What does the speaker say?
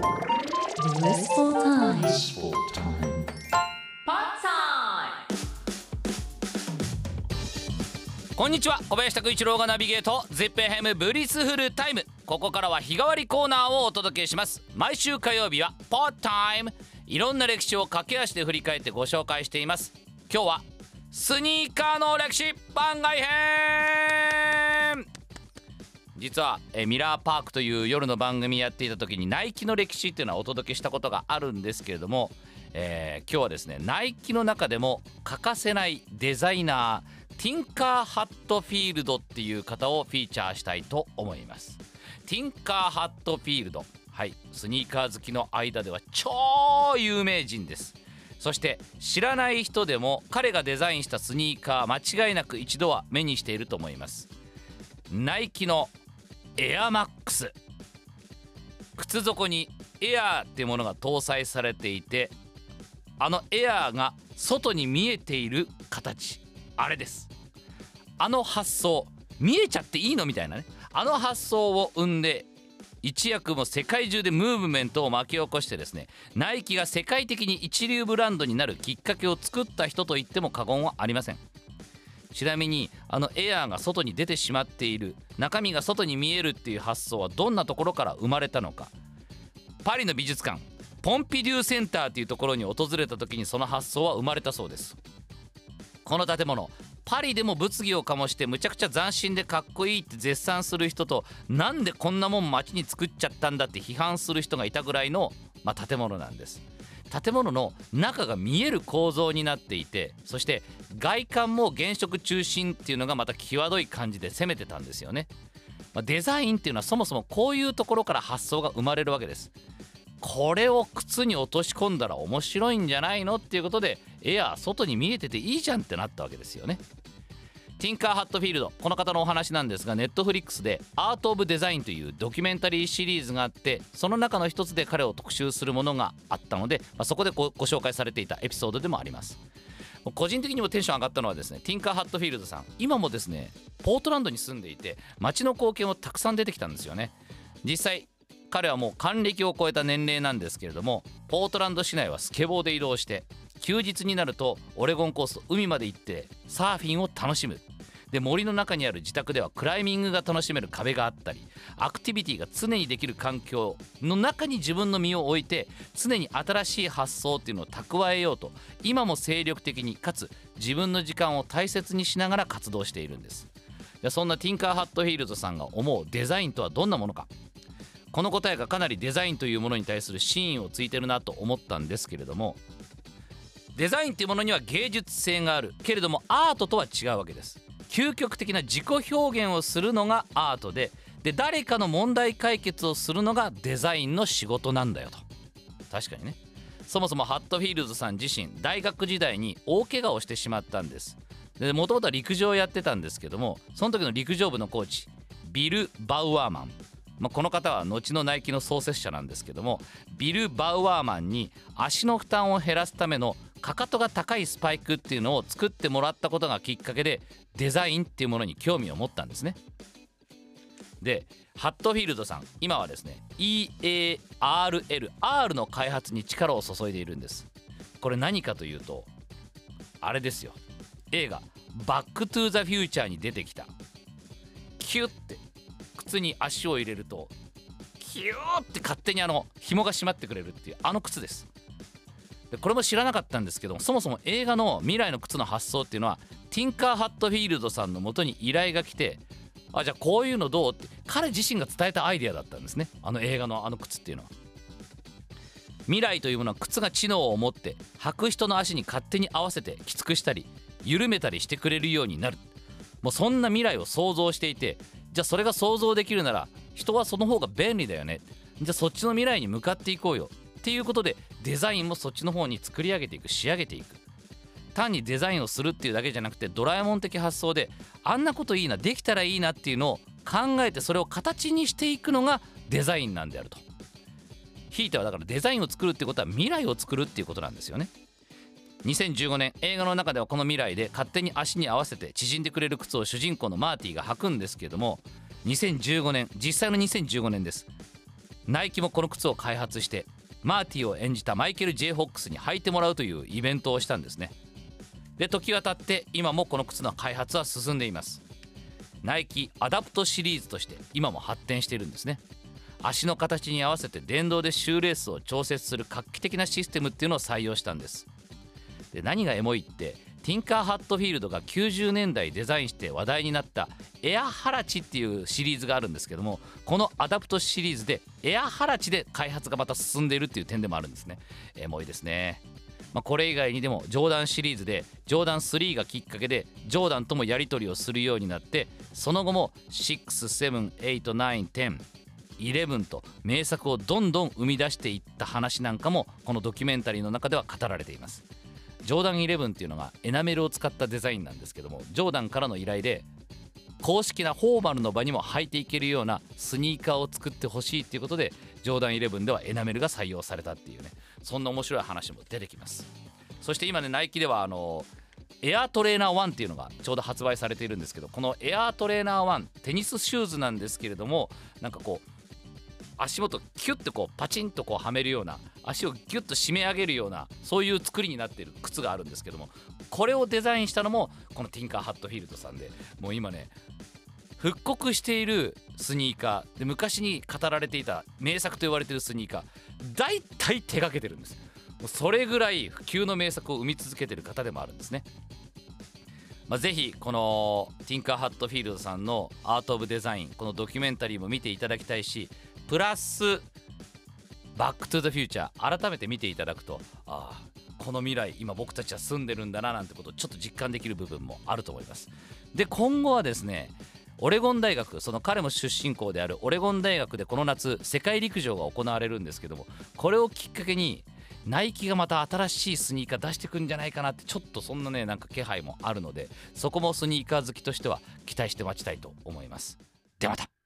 Blissful time. Blissful time. こんにちは小林拓一郎がナビゲート ZIPFM Blissful Time ここからは日替わりコーナーをお届けします毎週火曜日は Pod Time いろんな歴史を駆け足で振り返ってご紹介しています今日はスニーカーの歴史番外編実はえミラーパークという夜の番組やっていた時にナイキの歴史っていうのはお届けしたことがあるんですけれども、えー今日はですねナイキの中でも欠かせないデザイナーティンカー・ハットフィールドっていう方をフィーチャーしたいと思います。ティンカー・ハットフィールド。はい。スニーカー好きの間では超有名人です。そして知らない人でも彼がデザインしたスニーカー間違いなく一度は目にしていると思います。ナイキのエアマックス。靴底にエアーっていうものが搭載されていてあのエアーが外に見えている形。あれです。あの発想見えちゃっていいのみたいなね。あの発想を生んで一躍も世界中でムーブメントを巻き起こしてですねナイキが世界的に一流ブランドになるきっかけを作った人と言っても過言はありません。ちなみにあのエアーが外に出てしまっている中身が外に見えるっていう発想はどんなところから生まれたのか。パリの美術館ポンピデューセンターっていうところに訪れた時にその発想は生まれたそうです。この建物パリでも物議を醸してむちゃくちゃ斬新でかっこいいって絶賛する人となんでこんなもん街に作っちゃったんだって批判する人がいたぐらいの、まあ、建物なんです。建物の中が見える構造になっていてそして外観も原色中心っていうのがまた際どい感じで攻めてたんですよね、まあ、デザインっていうのはそもそもこういうところから発想が生まれるわけです。これを靴に落とし込んだら面白いんじゃないのっていうことでエアー外に見えてていいじゃんってなったわけですよね。ティンカー・ハットフィールドこの方のお話なんですがネットフリックスで「アート・オブ・デザイン」というドキュメンタリーシリーズがあってその中の一つで彼を特集するものがあったので、まあ、そこでご紹介されていたエピソードでもあります。個人的にもテンション上がったのはですねティンカー・ハットフィールドさん今もですねポートランドに住んでいて街の貢献をたくさん出てきたんですよね。実際彼はもう還暦を超えた年齢なんですけれどもポートランド市内はスケボーで移動して休日になるとオレゴンコース海まで行ってサーフィンを楽しむ。で森の中にある自宅ではクライミングが楽しめる壁があったりアクティビティが常にできる環境の中に自分の身を置いて常に新しい発想っていうのを蓄えようと今も精力的にかつ自分の時間を大切にしながら活動しているんです。でそんなティンカー・ハットフィールドさんが思うデザインとはどんなものか。この答えがかなりデザインというものに対する真意をついてるなと思ったんですけれどもデザインっていうものには芸術性があるけれどもアートとは違うわけです。究極的な自己表現をするのがアートでで誰かの問題解決をするのがデザインの仕事なんだよと。確かにね。そもそもハットフィールドさん自身大学時代に大怪我をしてしまったんです。でもともとは陸上をやってたんですけどもその時の陸上部のコーチビル・バウアーマン。まあ、この方は後のナイキの創設者なんですけどもビル・バウアーマンに足の負担を減らすためのかかとが高いスパイクっていうのを作ってもらったことがきっかけでデザインっていうものに興味を持ったんですね。でハットフィールドさん今はですね EARL R の開発に力を注いでいるんです。これ何かというとあれですよ。映画「バック・トゥ・ザ・フューチャー」に出てきた。キュッて靴に足を入れるとキューって勝手にあの紐が締まってくれるっていうあの靴です。でこれも知らなかったんですけどそもそも映画の未来の靴の発想っていうのはティンカー・ハットフィールドさんのもとに依頼が来てあじゃあこういうのどうって彼自身が伝えたアイデアだったんですね。あの映画のあの靴っていうのは。未来というものは靴が知能を持って履く人の足に勝手に合わせてきつくしたり緩めたりしてくれるようになる。もうそんな未来を想像していてじゃあそれが想像できるなら人はその方が便利だよね。じゃあそっちの未来に向かっていこうよ。っていうことでデザインもそっちの方に作り上げていく仕上げていく。単にデザインをするっていうだけじゃなくてドラえもん的発想であんなこといいなできたらいいなっていうのを考えてそれを形にしていくのがデザインなんであると。ひいてはだからデザインを作るってことは未来を作るっていうことなんですよね。2015年映画の中ではこの未来で勝手に足に合わせて縮んでくれる靴を主人公のマーティーが履くんですけども2015年実際の2015年です。ナイキもこの靴を開発してマーティを演じたマイケル・ J・ フォックスに履いてもらうというイベントをしたんですね。で時が経って今もこの靴の開発は進んでいます。ナイキアダプトシリーズとして今も発展しているんですね。足の形に合わせて電動でシューレースを調節する画期的なシステムっていうのを採用したんです。で何がエモいってティンカー・ハットフィールドが90年代デザインして話題になったエアハラチっていうシリーズがあるんですけどもこのアダプトシリーズでエアハラチで開発がまた進んでいるっていう点でもあるんですね。エモいですね。まあ、これ以外にでもジョーダンシリーズでジョーダン3がきっかけでジョーダンともやり取りをするようになってその後も678910111と名作をどんどん生み出していった話なんかもこのドキュメンタリーの中では語られています。ジョーダン11っていうのがエナメルを使ったデザインなんですけどもジョーダンからの依頼で公式なフォーマルの場にも履いていけるようなスニーカーを作ってほしいっていうことでジョーダン11ではエナメルが採用されたっていうねそんな面白い話も出てきます。そして今ねナイキではあのエアトレーナー1っていうのがちょうど発売されているんですけどこのエアトレーナー1テニスシューズなんですけれどもなんかこう足元キュッとこうパチンとこうはめるような足をギュッと締め上げるようなそういう作りになっている靴があるんですけどもこれをデザインしたのもこのティンカー・ハットフィールドさんでもう今ね復刻しているスニーカーで昔に語られていた名作と言われているスニーカー大体手がけてるんです。もうそれぐらい普及の名作を生み続けてる方でもあるんですね。まあ、ぜひこのティンカー・ハットフィールドさんのアート・オブ・デザインこのドキュメンタリーも見ていただきたいしプラスバック・トゥ・ザ・フューチャー改めて見ていただくとああこの未来今僕たちは住んでるんだななんてことをちょっと実感できる部分もあると思います。で今後はですねオレゴン大学その彼も出身校であるオレゴン大学でこの夏世界陸上が行われるんですけどもこれをきっかけにナイキがまた新しいスニーカー出してくんじゃないかなってちょっとそんなねなんか気配もあるのでそこもスニーカー好きとしては期待して待ちたいと思います。ではまた。